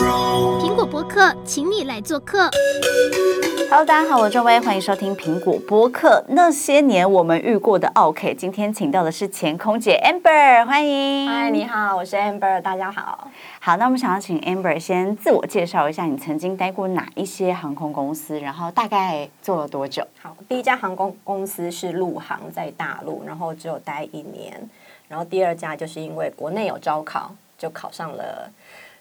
苹果播客，请你来做客。Hello，大家好，我是周薇，欢迎收听苹果播客。那些年我们遇过的 OK，，今天请到的是前空姐 Amber，欢迎。嗨，你好，我是 Amber，大家好。好，那我们想要请 Amber 先自我介绍一下，你曾经待过哪一些航空公司，然后大概做了多久？好，第一家航空公司是陆航，在大陆，然后只有待一年。然后第二家就是因为国内有招考，就考上了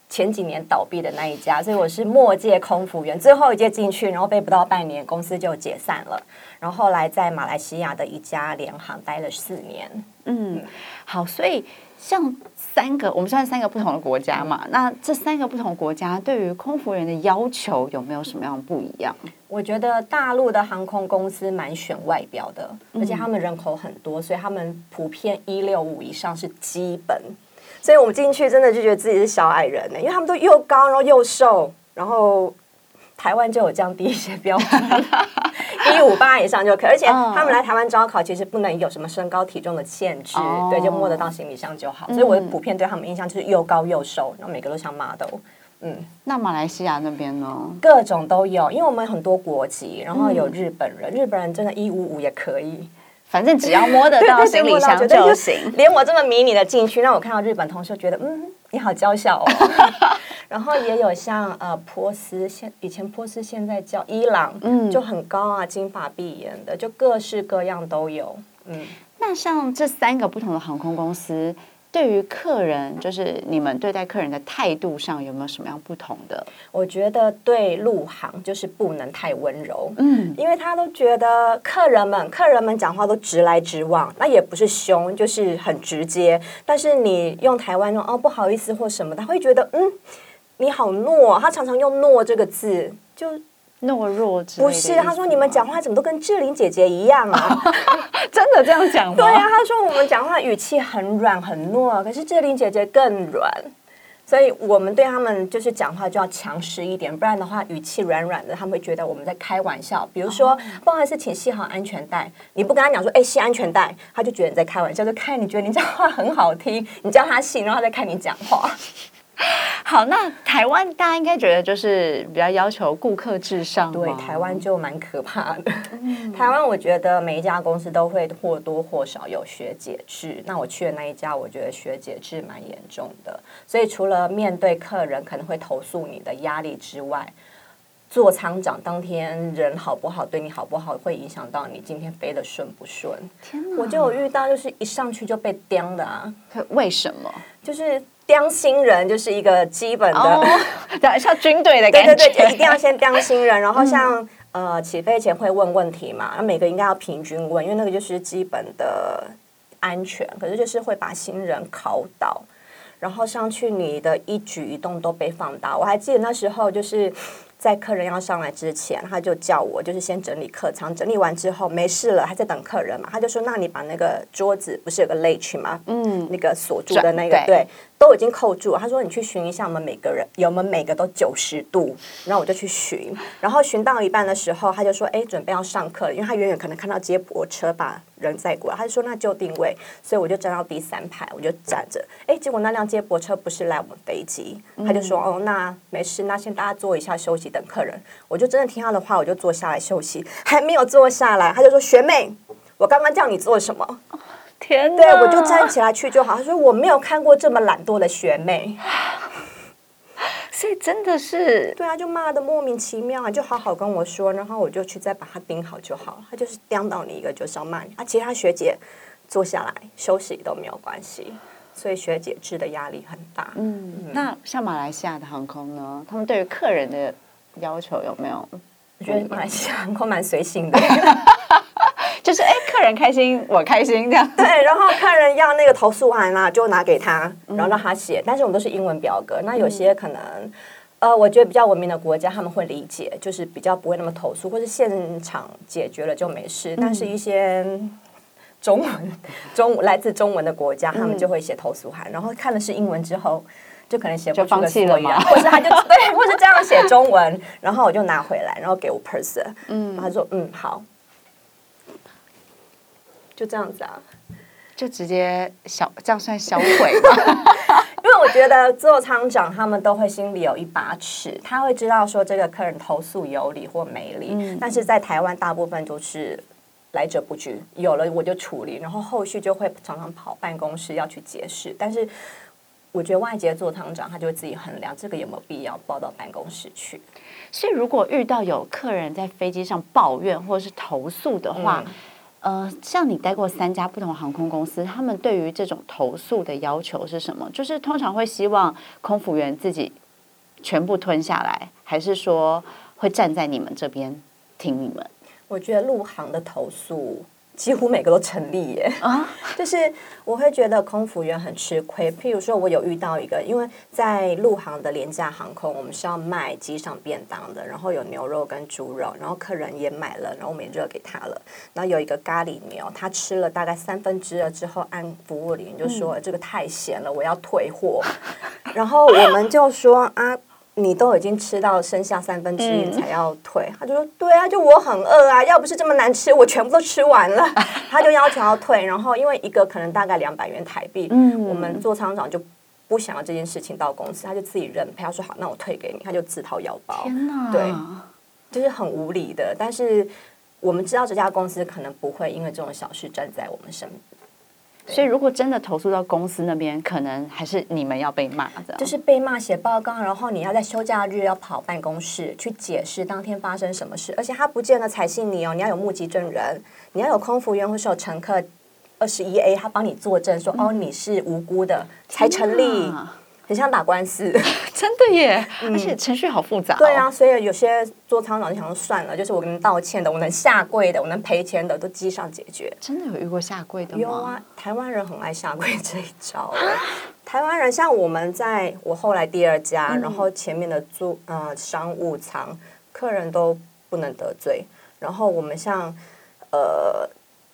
前几年倒闭的那一家，所以我是末届空服员，最后一届进去，然后被不到半年，公司就解散了。然后后来在马来西亚的一家联航待了四年。嗯，好，所以像三个，我们算三个不同的国家嘛，那这三个不同国家对于空服员的要求有没有什么样不一样？我觉得大陆的航空公司蛮选外表的，而且他们人口很多，所以他们普遍一六五以上是基本。所以我们进去真的就觉得自己是小矮人呢，因为他们都又高，然后又瘦，然后台湾就有降低一些标准，一五八以上就可以。而且他们来台湾招考，其实不能有什么身高体重的限制，对，就摸得到行李箱就好。所以我普遍对他们印象就是又高又瘦，然后每个都像 model。嗯，那马来西亚那边呢？各种都有，因为我们很多国籍，然后有日本人，嗯、日本人真的一五五也可以，反正只要摸得到 行李箱就行。连我这么迷你的进去，让我看到日本同事觉得，嗯，你好娇小哦。然后也有像呃波斯，现以前波斯现在叫伊朗，嗯，就很高啊，金发碧眼的，就各式各样都有。嗯，那像这三个不同的航空公司。对于客人，就是你们对待客人的态度上有没有什么样不同的？我觉得对陆航就是不能太温柔，嗯，因为他都觉得客人们客人们讲话都直来直往，那也不是凶，就是很直接。但是你用台湾说哦不好意思或什么，他会觉得嗯你好懦，他常常用懦这个字就。懦弱之类的不是，他说你们讲话怎么都跟志玲姐姐一样啊？真的这样讲吗？对啊，他说我们讲话语气很软很糯，可是志玲姐姐更软，所以我们对他们就是讲话就要强势一点，不然的话语气软软的，他们会觉得我们在开玩笑。比如说，不好意思，请系好安全带，你不跟他讲说，哎，系安全带，他就觉得你在开玩笑，就看你觉得你讲话很好听，你叫他系，然后他再看你讲话。好，那台湾大家应该觉得就是比较要求顾客至上，对，台湾就蛮可怕的。嗯、台湾我觉得每一家公司都会或多或少有学姐制。那我去的那一家，我觉得学姐制蛮严重的。所以除了面对客人可能会投诉你的压力之外，做舱长当天人好不好，对你好不好，会影响到你今天飞的顺不顺。天哪，我就有遇到就是一上去就被刁的啊！为什么？就是。刁新人就是一个基本的，像军队的感觉。对对对，一定要先当新人，然后像、嗯、呃起飞前会问问题嘛，那每个应该要平均问，因为那个就是基本的安全。可是就是会把新人考倒，然后上去你的一举一动都被放大。我还记得那时候就是。在客人要上来之前，他就叫我，就是先整理客舱，整理完之后没事了，还在等客人嘛，他就说：“那你把那个桌子不是有个 latch 吗？嗯，那个锁住的那个，对，对，都已经扣住了。”他说：“你去寻一下，我们每个人有没有每个都九十度？”然后我就去寻，然后寻到一半的时候，他就说：“哎，准备要上课了，因为他远远可能看到接驳车把人载过来，他就说那就定位，所以我就站到第三排，我就站着。哎，结果那辆接驳车不是来我们飞机，他就说：“哦，那没事，那先大家坐一下休息。”等客人，我就真的听他的话，我就坐下来休息。还没有坐下来，他就说：“学妹，我刚刚叫你做什么？”天哪，对，我就站起来去就好。他说：“我没有看过这么懒惰的学妹。”所以真的是，对啊，就骂的莫名其妙啊，就好好跟我说，然后我就去再把他盯好就好。他就是刁到你一个，就是要骂你啊。其他学姐坐下来休息都没有关系。所以学姐制的压力很大。嗯，嗯，那像马来西亚的航空呢？他们对于客人的要求有没有？我觉得马来西亚航空蛮随性的，就是哎，客人开心我开心这样。对，然后客人要那个投诉函啊，就拿给他，然后让他写。嗯、但是我们都是英文表格。那有些可能，嗯、呃，我觉得比较文明的国家他们会理解，就是比较不会那么投诉，或是现场解决了就没事。嗯、但是一些。中文，中来自中文的国家，他们就会写投诉函，嗯、然后看的是英文之后，就可能写不出个所以然，或是他就对，或是这样写中文，然后我就拿回来，然后给我 person，嗯，他说嗯好，就这样子啊，就直接销，这样算销毁吗？因为我觉得做厂长他们都会心里有一把尺，他会知道说这个客人投诉有理或没理。嗯、但是在台湾，大部分都是来者不拒，有了我就处理，然后后续就会常常跑办公室要去解释。但是我觉得外籍座舱长他就会自己衡量这个有没有必要报到办公室去。所以如果遇到有客人在飞机上抱怨或者是投诉的话，嗯呃，像你待过三家不同航空公司，他们对于这种投诉的要求是什么？就是通常会希望空服员自己全部吞下来，还是说会站在你们这边听你们？我觉得陆航的投诉。几乎每个都成立耶啊！就是我会觉得空服员很吃亏。譬如说，我有遇到一个，因为在陆航的廉价航空，我们是要卖机上便当的，然后有牛肉跟猪肉，然后客人也买了，然后我们也热给他了。然后有一个咖喱牛，他吃了大概三分之二之后，按服务铃就说、嗯、这个太咸了，我要退货。然后我们就说啊。你都已经吃到剩下三分之一才要退，嗯、他就说：“对啊，就我很饿啊，要不是这么难吃，我全部都吃完了。”他就要求要退，然后因为一个可能大概两百元台币，嗯、我们做厂长就不想要这件事情到公司，他就自己认赔，他说：“好，那我退给你。”他就自掏腰包。天哪，对，就是很无理的。但是我们知道这家公司可能不会因为这种小事站在我们身边。所以，如果真的投诉到公司那边，可能还是你们要被骂的。就是被骂、写报告，然后你要在休假日要跑办公室去解释当天发生什么事，而且他不见得采信你哦，你要有目击证人，你要有空服员或是有乘客二十一 A，他帮你作证说、嗯、哦你是无辜的才成立。很像打官司，真的耶！而且程序好复杂。对啊，所以有些做仓长就想说算了，就是我跟你道歉的，我能下跪的，我能赔钱的，都机上解决。真的有遇过下跪的吗？有啊，台湾人很爱下跪这一招。台湾人像我们在我后来第二家，嗯、然后前面的租呃商务舱，客人都不能得罪。然后我们像呃。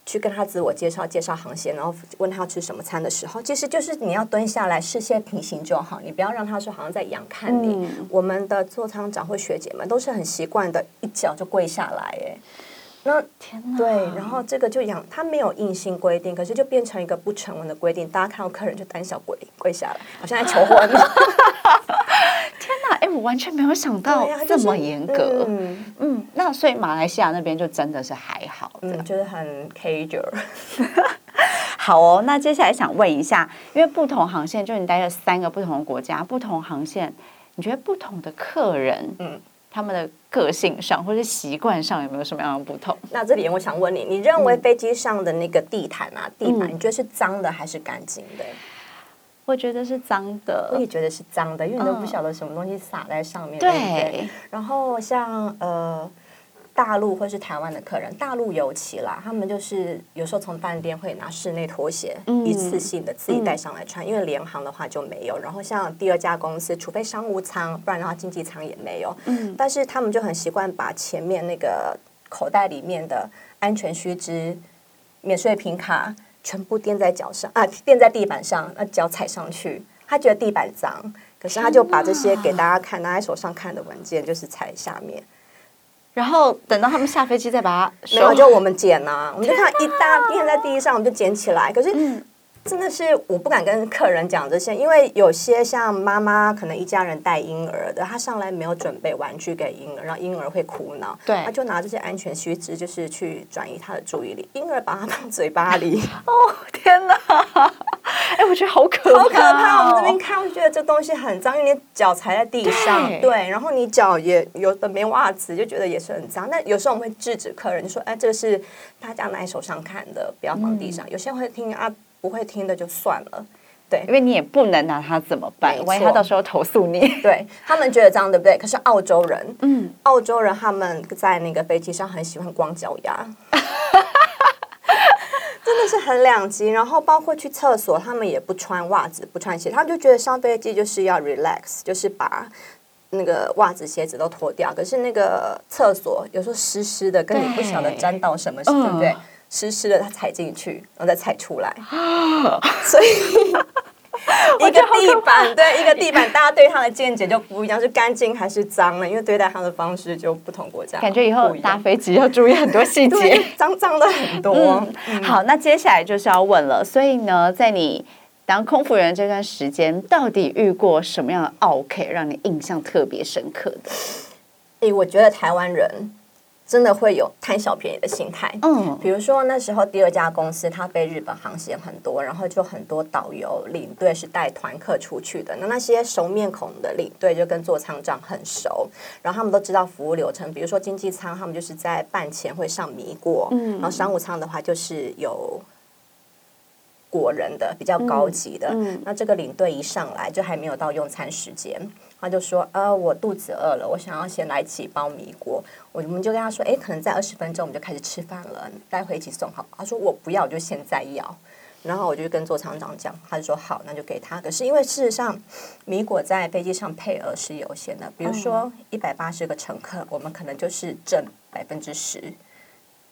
去跟他自我介绍，介绍航线，然后问他要吃什么餐的时候，其实就是你要蹲下来，视线平行就好，你不要让他说好像在仰看你。嗯、我们的座舱长或学姐们都是很习惯的，一脚就跪下来，哎，那天哪对，然后这个就仰，他没有硬性规定，可是就变成一个不成文的规定，大家看到客人就胆小跪跪下来，好像在求婚。天哪，哎，我完全没有想到这么严格。嗯，嗯，那所以马来西亚那边就真的是还好，嗯，就是很 casual。好哦，那接下来想问一下，因为不同航线，就你待了三个不同的国家，不同航线，你觉得不同的客人，嗯，他们的个性上或者习惯上有没有什么样的不同？那这里我想问你，你认为飞机上的那个地毯啊，地板，你觉得是脏的还是干净的？我觉得是脏的，我也觉得是脏的，因为你都不晓得什么东西撒在上面。对，对。然后像呃大陆或是台湾的客人，大陆尤其啦，他们就是有时候从饭店会拿室内拖鞋，嗯、一次性的自己带上来穿，嗯、因为联航的话就没有。然后像第二家公司，除非商务舱，不然的话经济舱也没有。嗯。但是他们就很习惯把前面那个口袋里面的安全须知、免税品卡。全部垫在脚上啊，垫在地板上，那脚踩上去，他觉得地板脏，可是他就把这些给大家看，拿在手上看的文件就是踩下面，然后等到他们下飞机再把它，没有就我们捡呐、啊，我们就看一大片在地上，我们就捡起来，可是。嗯真的是我不敢跟客人讲这些，因为有些像妈妈可能一家人带婴儿的，她上来没有准备玩具给婴儿，然后婴儿会哭闹，对，他就拿这些安全须知，就是去转移他的注意力。婴儿把他放嘴巴里，哦天哪！哎，我觉得好可怕，好可怕！我们这边看，我觉得这东西很脏，因为你脚踩在地上，对，对，然后你脚也有的没袜子，就觉得也是很脏。那有时候我们会制止客人，就说：“哎，这是大家拿在手上看的，不要放地上。嗯”有些人会听啊。不会听的就算了，对，因为你也不能拿他怎么办？万一他到时候投诉你，对他们觉得这样，对不对？可是澳洲人，嗯，澳洲人他们在那个飞机上很喜欢光脚丫，真的是很两极。然后包括去厕所，他们也不穿袜子，不穿鞋，他们就觉得上飞机就是要 relax，就是把那个袜子、鞋子都脱掉。可是那个厕所有时候湿湿的，跟你不晓得沾到什么，对，对不对？湿湿的，它踩进去，然后再踩出来，所以 一个地板对一个地板，大家对它的见解就不一样，是干净还是脏了？因为对待它的方式就不同国家，感觉以后搭飞机要注意很多细节，脏脏的很多。嗯嗯、好，那接下来就是要问了，所以呢，在你当空服员这段时间，到底遇过什么样的奥 K，让你印象特别深刻的？哎，我觉得台湾人。真的会有贪小便宜的心态，嗯，比如说那时候第二家公司它被日本航线很多，然后就很多导游领队是带团客出去的，那那些熟面孔的领队就跟座舱长很熟，然后他们都知道服务流程，比如说经济舱他们就是在饭前会上米果，嗯，然后商务舱的话就是有。果仁的比较高级的，嗯嗯、那这个领队一上来就还没有到用餐时间，他就说：“呃，我肚子饿了，我想要先来几包米果。”我们就跟他说：“哎，可能在二十分钟我们就开始吃饭了，待会一起送好。”他说：“我不要，我就现在要。”然后我就跟座舱长讲，他就说：“好，那就给他。”可是因为事实上，米果在飞机上配额是有限的，比如说一百八十个乘客，我们可能就是挣百分之十。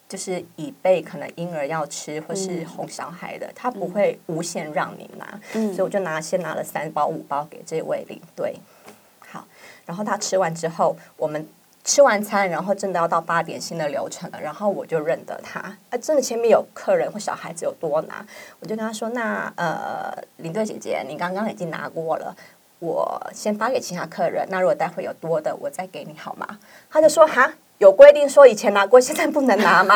就是以备可能婴儿要吃或是哄小孩的，嗯、他不会无限让你拿，嗯、所以我就拿先拿了三包五包给这位领队。好，然后他吃完之后，我们吃完餐，然后真的要到八点新的流程了，然后我就认得他，啊，真的前面有客人或小孩子有多拿，我就跟他说：“那呃，领队姐姐，你刚刚已经拿过了，我先发给其他客人，那如果待会有多的，我再给你好吗？”他就说：“哈。”有规定说以前拿过，现在不能拿吗？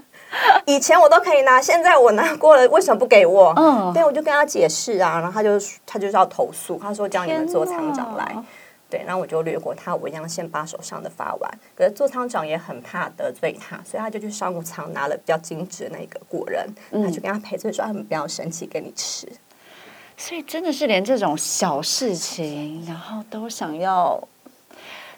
以前我都可以拿，现在我拿过了，为什么不给我？嗯，对，我就跟他解释啊，然后他就他就是要投诉，他说叫你们做厂长来，哪对，然后我就略过他，我一样先把手上的发完。可是座舱长也很怕得罪他，所以他就去商务舱拿了比较精致的那个果仁，嗯、他就跟他赔罪说他们不要生气，给你吃。所以真的是连这种小事情，然后都想要。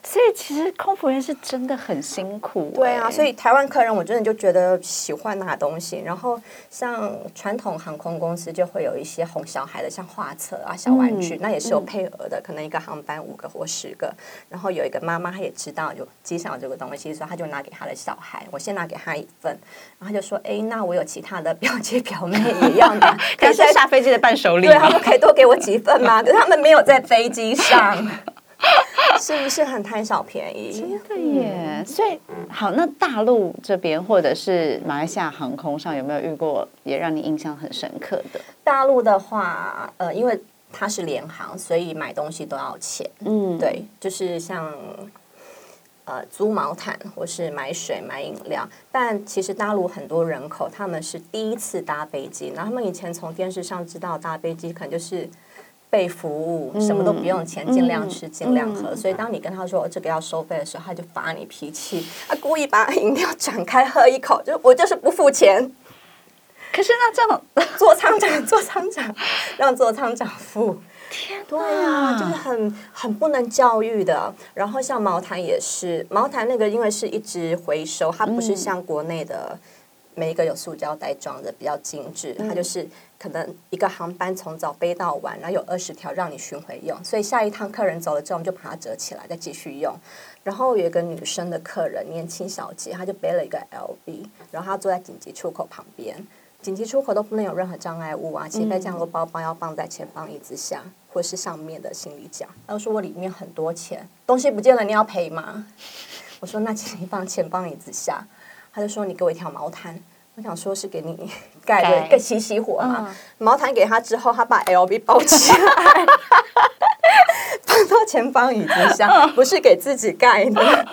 所以其实空服员是真的很辛苦，欸，对啊。所以台湾客人我真的就觉得喜欢拿东西，然后像传统航空公司就会有一些哄小孩的，像画册啊、小玩具，嗯、那也是有配额的，嗯、可能一个航班五个或十个。然后有一个妈妈她也知道有机上有这个东西，所以她就拿给她的小孩，我先拿给她一份，然后就说：“哎，那我有其他的表姐表妹也要拿，可是下飞机的伴手礼，对，他们可以多给我几份吗？可是他们没有在飞机上。”是不是很贪小便宜？真的耶！嗯、所以好，那大陆这边或者是马来西亚航空上有没有遇过也让你印象很深刻的？大陆的话，呃，因为它是联航，所以买东西都要钱。嗯，对，就是像呃租毛毯或是买水买饮料。但其实大陆很多人口他们是第一次搭飞机，然后他们以前从电视上知道搭飞机可能就是。被服务，什么都不用钱，尽量吃，尽量喝。所以当你跟他说这个要收费的时候，他就发你脾气，他故意把饮料 展开喝一口，就我就是不付钱。可是那这种 座舱长，座舱长让座舱长付，天，对啊，就是很很不能教育的。然后像茅台也是，茅台那个因为是一直回收，它不是像国内的。每一个有塑胶袋装的比较精致，它就是可能一个航班从早飞到晚，然后有二十条让你巡回用，所以下一趟客人走了之后，我们就把它折起来再继续用。然后有一个女生的客人，年轻小姐，她就背了一个 LV，然后她坐在紧急出口旁边，紧急出口都不能有任何障碍物啊，起飞降落包包要放在前方椅子下或是上面的行李架。然后说我里面很多钱，东西不见了，你要赔吗？我说那请你放前方椅子下。他就说：“你给我一条毛毯。”我想说是给你 盖的，更熄熄火嘛。嗯、毛毯给他之后，他把 LV 包起来，放到前方椅子上，嗯、不是给自己盖的。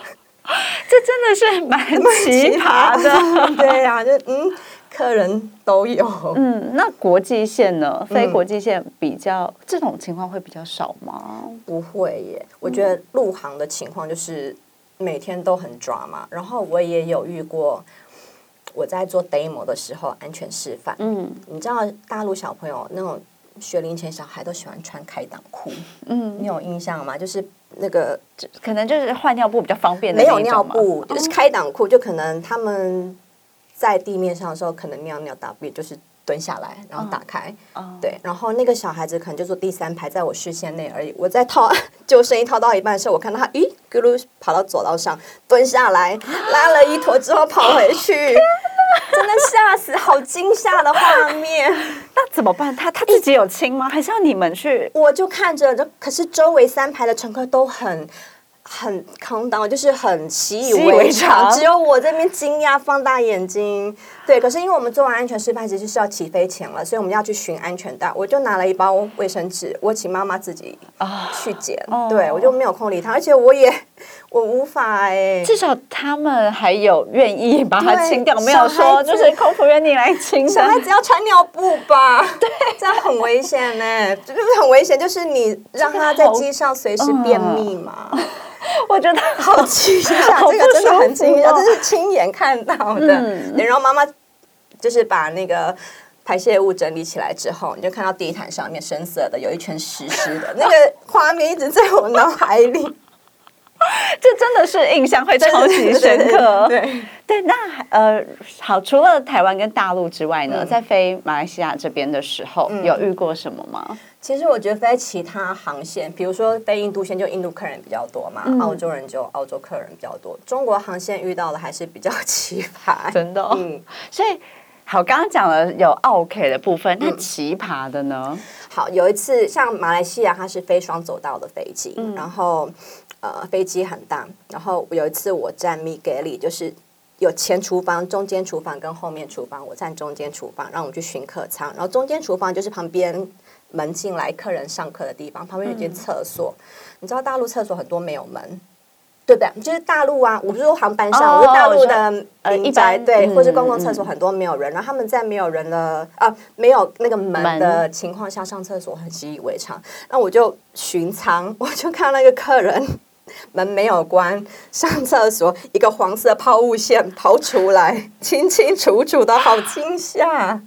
这真的是蛮奇葩的。葩对呀、啊，就嗯，客人都有。嗯，那国际线呢？非国际线比较、嗯、这种情况会比较少吗？不会耶。我觉得陆航的情况就是。每天都很抓嘛，然后我也有遇过，我在做 demo 的时候安全示范。嗯，你知道大陆小朋友那种学龄前小孩都喜欢穿开裆裤，嗯，你有印象吗？就是那个可能就是换尿布比较方便的，没有尿布，就是开裆裤，就可能他们在地面上的时候可能尿尿大便就是。蹲下来，然后打开，oh. Oh. 对，然后那个小孩子可能就坐第三排，在我视线内而已。我在套救生衣套到一半的时候，我看到他，咦，咕噜跑到走道上蹲下来，拉了一坨之后跑回去，真的吓死，好惊吓的画面。那怎么办？他他自己有亲吗？还是要你们去？我就看着，可是周围三排的乘客都很。很空荡，就是很习以为常，只有我这边惊讶，放大眼睛。对，可是因为我们做完安全示范，其实是要起飞前了，所以我们要去寻安全带。我就拿了一包卫生纸，我请妈妈自己啊去捡。Oh. 对，我就没有空理他，而且我也我无法哎、欸。至少他们还有愿意把它清掉，没有说就是空服员你来清。小孩子要穿尿布吧？对，这样很危险呢、欸，就是很危险，就是你让他在机上随时便秘嘛。我觉得好惊吓，这个真的很惊讶，这是亲眼看到的。嗯、然后妈妈就是把那个排泄物整理起来之后，你就看到地毯上面深色的有一圈湿湿的，那个画面一直在我脑海里。这真的是印象会超级深刻。对对，对，那呃，好，除了台湾跟大陆之外呢，嗯、在飞马来西亚这边的时候，嗯、有遇过什么吗？其实我觉得飞其他航线，比如说飞印度线，就印度客人比较多嘛；嗯、澳洲人就澳洲客人比较多。中国航线遇到的还是比较奇葩，真的、哦。嗯，所以好，刚刚讲了有奥客的部分，那奇葩的呢？好，有一次像马来西亚，它是飞双走道的飞机，嗯、然后。呃，飞机很大，然后有一次我站米格里，就是有前厨房、中间厨房跟后面厨房，我站中间厨房，让我们去巡客舱。然后中间厨房就是旁边门进来客人上课的地方，旁边有间厕所。嗯、你知道大陆厕所很多没有门，对不对？就是大陆啊，我不是说航班上，哦、我是大陆的呃一般对，嗯、或是公共厕所很多没有人，然后他们在没有人的啊没有那个门的情况下上厕所很习以为常。那我就巡舱，我就看到那个客人。门没有关，上厕所一个黄色抛物线 抛出来，清清楚楚的，好惊吓！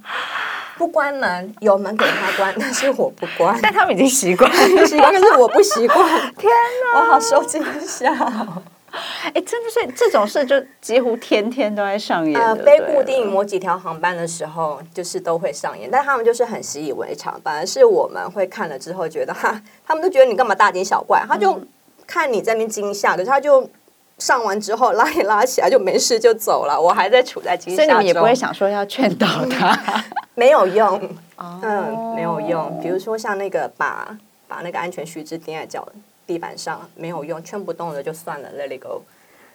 不关门，有门给他关，但是我不关。但他们已经习惯，习惯，但是我不习惯。天哪，我好受惊吓！哎，真的是这种事，就几乎天天都在上演。呃，非固定某几条航班的时候，就是都会上演，但他们就是很习以为常。反而是我们会看了之后觉得，哈，他们都觉得你干嘛大惊小怪，他就。嗯看你在那边惊吓，可是他就上完之后 拉一拉起来就没事就走了，我还在处在惊吓中。所以你们也不会想说要劝导他，嗯、没有用，嗯，没有用。比如说像那个把把那个安全须知钉在脚地板上，没有用，劝不动的就算了，Let it go。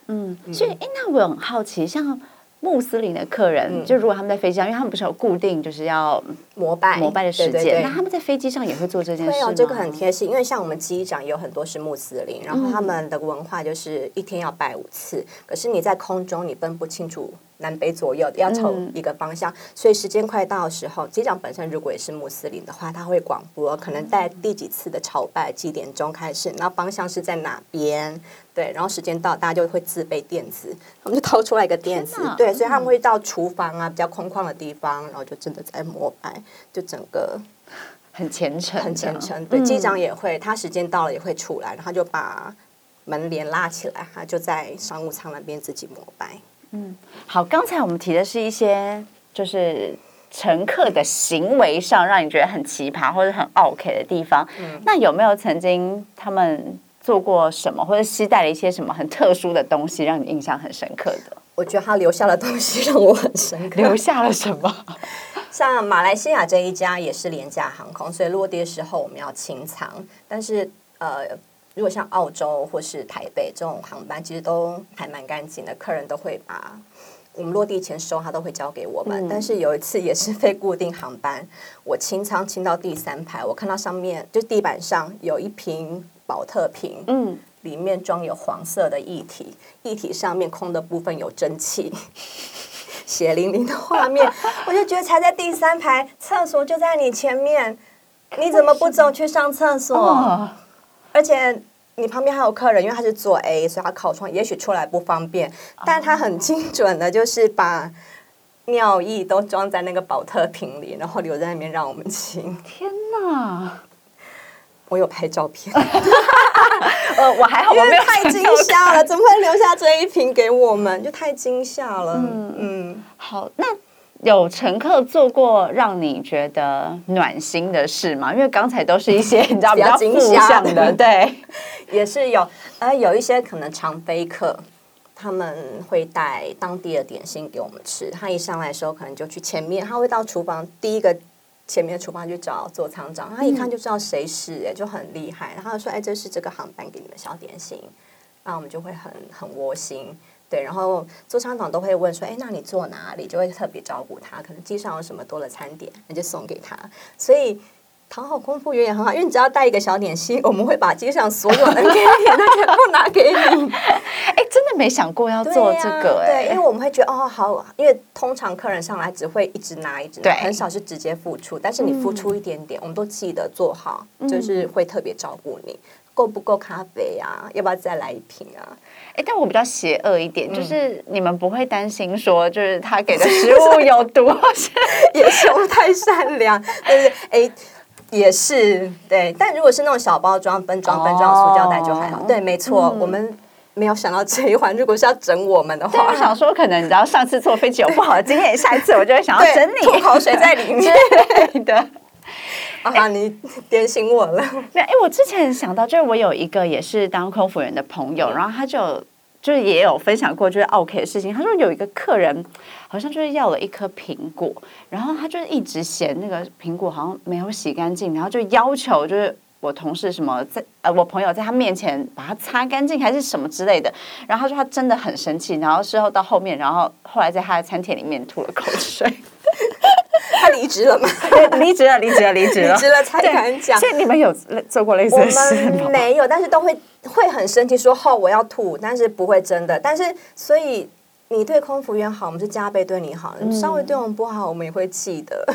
嗯，所以哎，那我很好奇，像。穆斯林的客人，嗯、就如果他们在飞机上，因为他们不是有固定就是要膜拜膜拜的时间，对对对，那他们在飞机上也会做这件事吗？这个很贴心，因为像我们机长有很多是穆斯林，然后他们的文化就是一天要拜五次，嗯、可是你在空中你分不清楚。南北左右要朝一个方向，嗯、所以时间快到的时候，机长本身如果也是穆斯林的话，他会广播，可能在第几次的朝拜，几点钟开始，然后方向是在哪边，对，然后时间到，大家就会自备垫子，他们就掏出来一个垫子，对，所以他们会到厨房啊比较空旷的地方，然后就真的在膜拜，就整个很虔诚，很虔诚。对，机长也会，他时间到了也会出来，然后就把门帘拉起来，他就在商务舱那边自己膜拜。嗯，好，刚才我们提的是一些就是乘客的行为上让你觉得很奇葩或者很 OK 的地方。嗯，那有没有曾经他们做过什么，或者携带了一些什么很特殊的东西，让你印象很深刻的？我觉得他留下的东西让我很深刻。留下了什么？像马来西亚这一家也是廉价航空，所以落地的时候我们要清仓，但是呃。如果像澳洲或是台北这种航班，其实都还蛮干净的，客人都会把我们落地前收，他都会交给我们。嗯、但是有一次也是非固定航班，我清仓清到第三排，我看到上面就地板上有一瓶保特瓶，嗯，里面装有黄色的液体，液体上面空的部分有蒸汽，血淋淋的画面，我就觉得才在第三排，厕所就在你前面，你怎么不走去上厕所？哦、而且。你旁边还有客人，因为他是坐 A，所以他靠窗，也许出来不方便。但他很精准的，就是把尿液都装在那个保特瓶里，然后留在那边让我们清。天哪！我有拍照片。呃，我还好，我没有太惊吓了，怎么会留下这一瓶给我们？就太惊吓了。嗯嗯，好，那。有乘客做过让你觉得暖心的事吗？因为刚才都是一些 你知道比较负向的，对，也是有。呃，有一些可能常飞客，他们会带当地的点心给我们吃。他一上来的时候，可能就去前面，他会到厨房第一个前面的厨房去找做仓长，他一看就知道谁是，哎，就很厉害。然后说，哎，这是这个航班给你们小点心。那我们就会很很窝心。对，然后做仓长都会问说：“哎，那你坐哪里？”就会特别照顾他，可能机上有什么多的餐点，那就送给他。所以讨好空服员也很好，因为你只要带一个小点心，我们会把街上所有能给你的全部拿给你。哎，真的没想过要做这个哎，对，因为我们会觉得哦好，因为通常客人上来只会一直拿一直拿，很少是直接付出，但是你付出一点点，嗯、我们都记得做好，就是会特别照顾你。够不够咖啡啊？要不要再来一瓶啊？哎，但我比较邪恶一点，嗯、就是你们不会担心说，就是他给的食物 有毒，也是我太善良，但是哎，也是对。但如果是那种小包装、分装、分装塑胶袋就还好。对，没错，嗯、我们没有想到这一环。如果是要整我们的话，我想说，可能你知道，上次坐飞机有不好的经验，下一次我就会想要整你，吐口水在里面 对的。啊！你点醒我了。那哎，我之前想到，就是我有一个也是当空服员的朋友，然后他就就是也有分享过，就是 OK 的事情。他说有一个客人好像就是要了一颗苹果，然后他就一直嫌那个苹果好像没有洗干净，然后就要求就是我同事什么在呃我朋友在他面前把它擦干净还是什么之类的。然后他说他真的很生气，然后事后到后面，然后后来在他的餐厅里面吐了口水。他离职了吗？离职了，离职了，离职了，离职了才敢讲。所以你们有做过类似的事吗？我们没有，但是都会会很生气，说“哦，我要吐”，但是不会真的。但是所以你对空服员好，我们是加倍对你好；你稍微对我们不好，我们也会气的。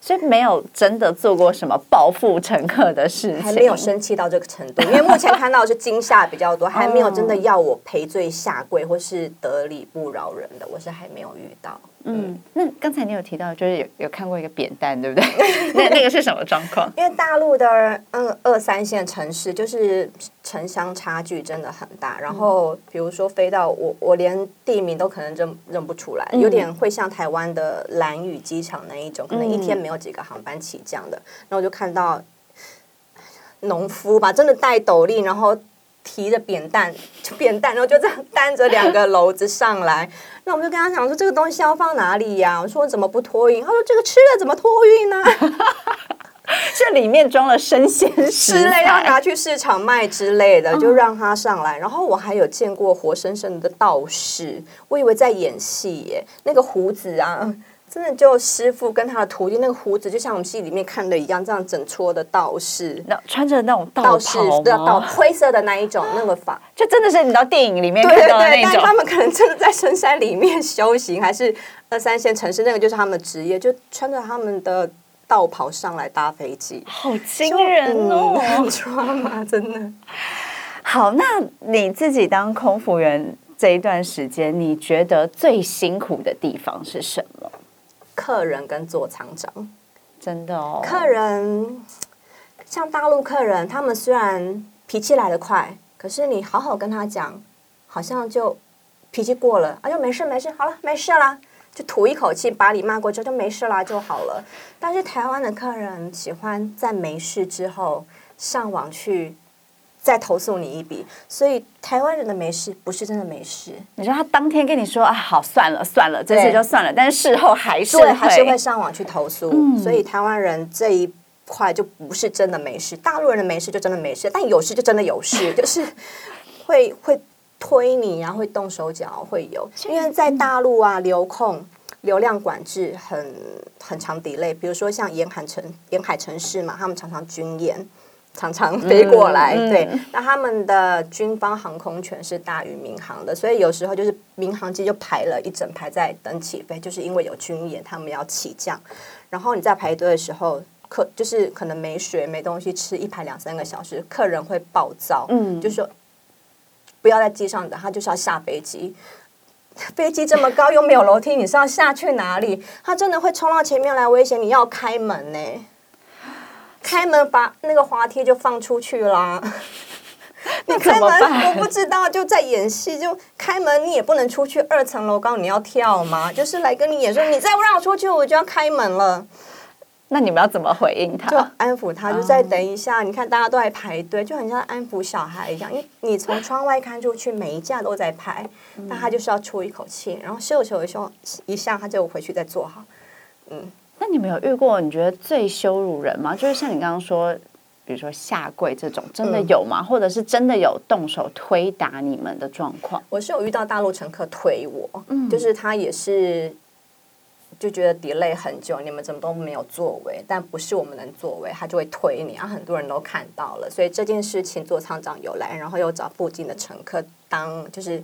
所以没有真的做过什么报复乘客的事情，还没有生气到这个程度。因为目前看到的是惊吓比较多，还没有真的要我赔罪下跪或是得理不饶人的，我是还没有遇到。嗯，那刚才你有提到，就是有有看过一个扁担，对不对？那那个是什么状况？因为大陆的嗯二三线城市，就是城乡差距真的很大。然后比如说飞到我，我连地名都可能认认不出来，有点会像台湾的兰屿机场那一种，可能一天没有几个航班起降的。然后我就看到农夫吧，真的戴斗笠，然后。提着扁担，就扁担，然后就这样担着两个篓子上来。那我们就跟他讲说，这个东西要放哪里呀？我说怎么不托运？他说这个吃了怎么托运呢？这里面装了生鲜食类，要拿去市场卖之类的，就让他上来。然后我还有见过活生生的道士，我以为在演戏耶，那个胡子啊。真的就师傅跟他的徒弟，那个胡子就像我们戏里面看的一样，这样整撮的道士，那穿着那种道士对，道灰色的那一种那个法，就真的是你到电影里面看到的那种。但他们可能真的在深山里面修行，还是二三线城市，那个就是他们的职业，就穿着他们的道袍上来搭飞机，好惊人哦！穿嘛，真的。好，那你自己当空服员这一段时间，你觉得最辛苦的地方是什么？客人跟座舱长，真的哦。客人像大陆客人，他们虽然脾气来得快，可是你好好跟他讲，好像就脾气过了，啊，就没事没事，好了，没事了，就吐一口气，把你骂过之后就没事啦就好了。但是台湾的客人喜欢在没事之后上网去。再投诉你一笔，所以台湾人的没事不是真的没事。你说他当天跟你说啊，好算了算了，这次就算了，但是事后还是还是会上网去投诉。嗯、所以台湾人这一块就不是真的没事，大陆人的没事就真的没事，但有事就真的有事，就是会会推你，然后会动手脚，会有。因为在大陆啊，流控流量管制很很长 delay，比如说像沿海城沿海城市嘛，他们常常军演。常常飞过来，嗯、对，那他们的军方航空权是大于民航的，所以有时候就是民航机就排了一整排在等起飞，就是因为有军演，他们要起降，然后你在排队的时候，客就是可能没水没东西吃，一排两三个小时，客人会暴躁，嗯，就说不要在机上等，他就是要下飞机，飞机这么高又没有楼梯，你是要下去哪里？他真的会冲到前面来威胁你要开门呢。开门把那个滑梯就放出去啦！你开门，我不知道就在演戏，就开门你也不能出去，二层楼高你要跳吗？就是来跟你演说，你再不让我出去，我就要开门了。那你们要怎么回应他？就安抚他，就再等一下。你看大家都在排队，就很像安抚小孩一样。因为你从窗外看出去，每一架都在排，那他就是要出一口气，然后秀秀一秀一下，他就回去再坐好。嗯。那你们有遇过你觉得最羞辱人吗？就是像你刚刚说，比如说下跪这种，真的有吗？嗯、或者是真的有动手推打你们的状况？我是有遇到大陆乘客推我，嗯，就是他也是就觉得 delay 很久，你们怎么都没有作为，但不是我们能作为，他就会推你，然啊，很多人都看到了，所以这件事情座舱长有来，然后又找附近的乘客当就是。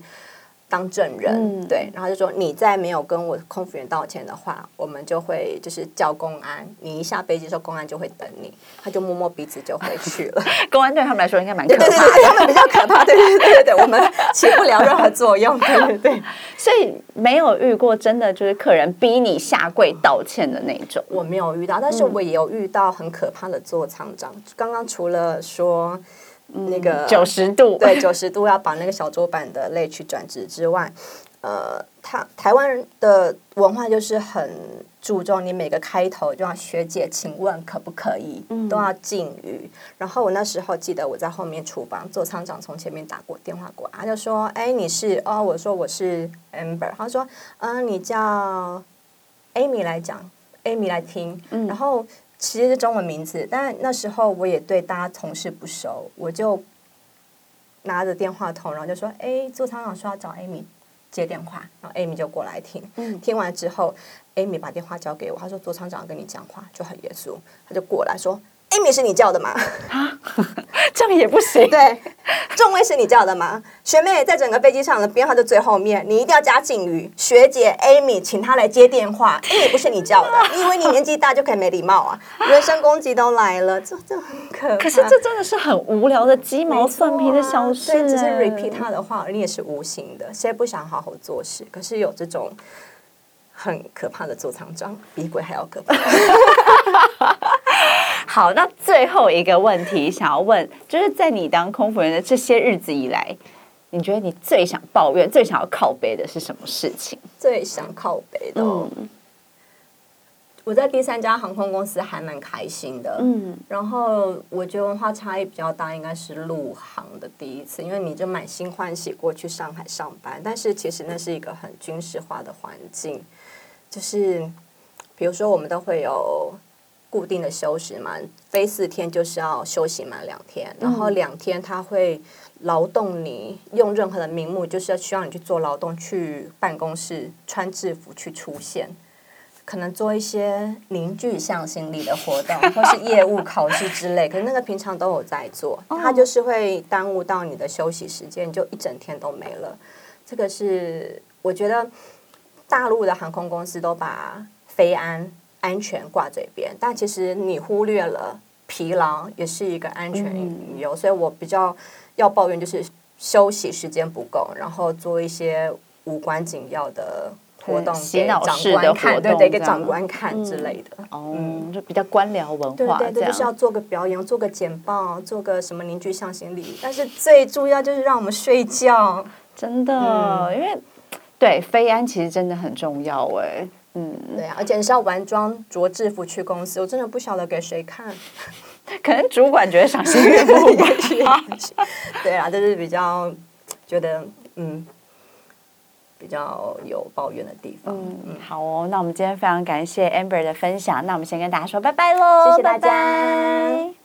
当证人，嗯、对，然后就说你再没有跟我空服员道歉的话，我们就会就是叫公安。你一下飞机的时候，公安就会等你。他就摸摸鼻子就回去了。公安对他们来说应该蛮可怕的，对对对，他们比较可怕。对对对对对，我们起不了任何作用。对对对，所以没有遇过真的就是客人逼你下跪道歉的那种。我没有遇到，但是我也有遇到很可怕的座舱长。嗯、刚刚除了说。那个九十度，对，九十度要把那个小桌板的 latch 转直之外，呃，他台湾人的文化就是很注重你每个开头就要学姐，请问可不可以，都要敬语。然后我那时候记得我在后面厨房，做仓长从前面打过电话过来，他就说：“哎，你是？”哦，我说我是 Amber。他说：“嗯，你叫 Amy 来讲，Amy 来听。”然后。其实是中文名字，但那时候我也对大家同事不熟，我就拿着电话筒，然后就说：“哎，左厂长说要找 Amy 接电话。”然后 Amy 就过来听，嗯、听完之后，Amy 把电话交给我，她说：“左厂长跟你讲话，就很严肃。”他就过来说。Amy 是你叫的吗？啊，这样也不行。对，众位是你叫的吗？学妹在整个飞机上的编号在最后面，你一定要加敬语。学姐 Amy，请她来接电话。Amy 不是你叫的，你以为你年纪大就可以没礼貌啊？人身攻击都来了，这这很可怕。可是这真的是很无聊的鸡毛蒜皮的小事，对，只是 repeat 他的话，你也是无形的。谁不想好好做事？可是有这种很可怕的座舱长，比鬼还要可怕。好，那最后一个问题想要问，就是在你当空服员的这些日子以来，你觉得你最想抱怨、最想要靠背的是什么事情？最想靠背的，嗯，我在第三家航空公司还蛮开心的，嗯，然后我觉得文化差异比较大，应该是陆航的第一次，因为你就满心欢喜过去上海上班，但是其实那是一个很军事化的环境，就是比如说我们都会有。固定的休息嘛，飞四天就是要休息满两天，然后两天他会劳动你用任何的名目，就是要需要你去做劳动，去办公室穿制服去出现，可能做一些凝聚向心力的活动，或是业务考试之类。可是那个平常都有在做，他就是会耽误到你的休息时间，就一整天都没了。这个是我觉得大陆的航空公司都把飞安。安全挂嘴边，但其实你忽略了疲劳也是一个安全隐忧，嗯、所以我比较要抱怨就是休息时间不够，然后做一些无关紧要的活动给长官看，对，得给长官看之类的。哦，嗯、就比较官僚文化，对对对，就是要做个表演，做个简报，做个什么凝聚向心力，但是最重要就是让我们睡觉，真的，嗯、因为对飞安其实真的很重要哎。嗯，对啊，而且你是要完妆着制服去公司，我真的不晓得给谁看，可能主管觉得赏心悦目。对啊，就是比较觉得嗯比较有抱怨的地方。嗯，嗯好哦，那我们今天非常感谢 Amber 的分享，那我们先跟大家说拜拜喽，谢谢大家。拜拜。